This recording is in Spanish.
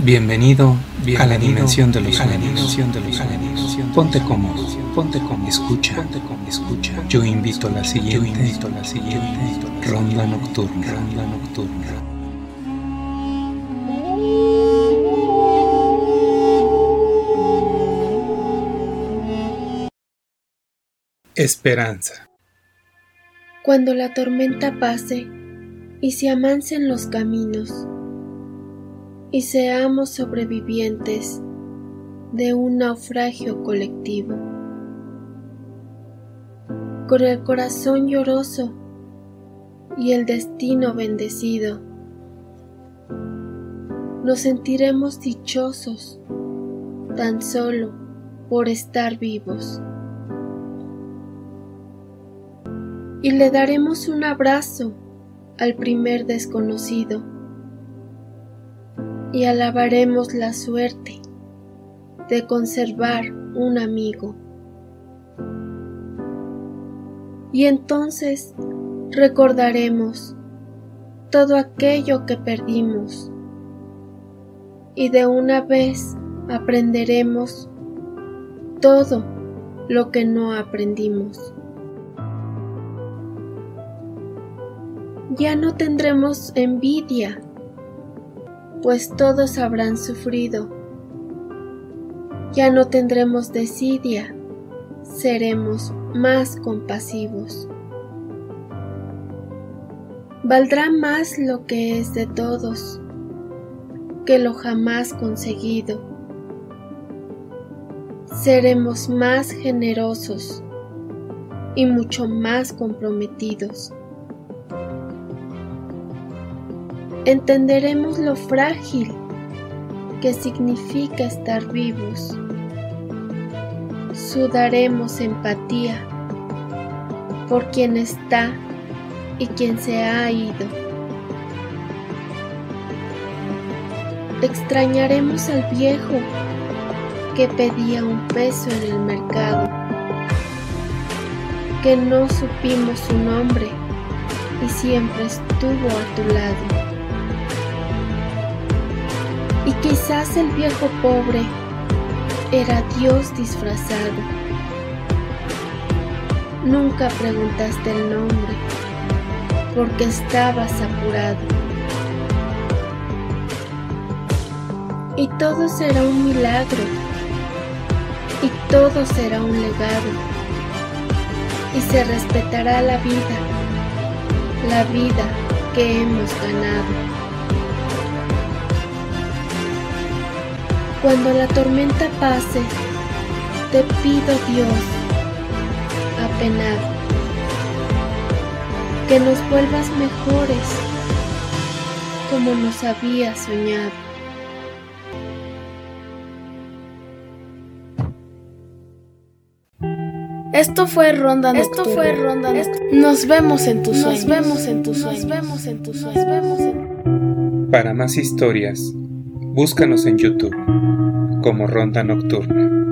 Bienvenido, a la dimensión de los sueños. Ponte cómodo, ponte cómodo, escucha, ponte cómodo, escucha. Yo invito a la siguiente, yo invito a la siguiente ronda nocturna, ronda nocturna. Esperanza. Cuando la tormenta pase y se amancen los caminos, y seamos sobrevivientes de un naufragio colectivo. Con el corazón lloroso y el destino bendecido, nos sentiremos dichosos tan solo por estar vivos. Y le daremos un abrazo al primer desconocido y alabaremos la suerte de conservar un amigo. Y entonces recordaremos todo aquello que perdimos y de una vez aprenderemos todo lo que no aprendimos. Ya no tendremos envidia pues todos habrán sufrido. Ya no tendremos desidia, seremos más compasivos. Valdrá más lo que es de todos que lo jamás conseguido. Seremos más generosos y mucho más comprometidos. Entenderemos lo frágil que significa estar vivos. Sudaremos empatía por quien está y quien se ha ido. Extrañaremos al viejo que pedía un peso en el mercado, que no supimos su nombre y siempre estuvo a tu lado. Y quizás el viejo pobre era Dios disfrazado. Nunca preguntaste el nombre porque estabas apurado. Y todo será un milagro y todo será un legado y se respetará la vida, la vida que hemos ganado. Cuando la tormenta pase, te pido Dios, apenado, que nos vuelvas mejores como nos había soñado. Esto fue Ronda Esto fue Ronda Nos vemos en tus sueños. Nos vemos en tus sueños. Nos vemos en tus sueños. Para más historias, búscanos en YouTube como Ronda Nocturna.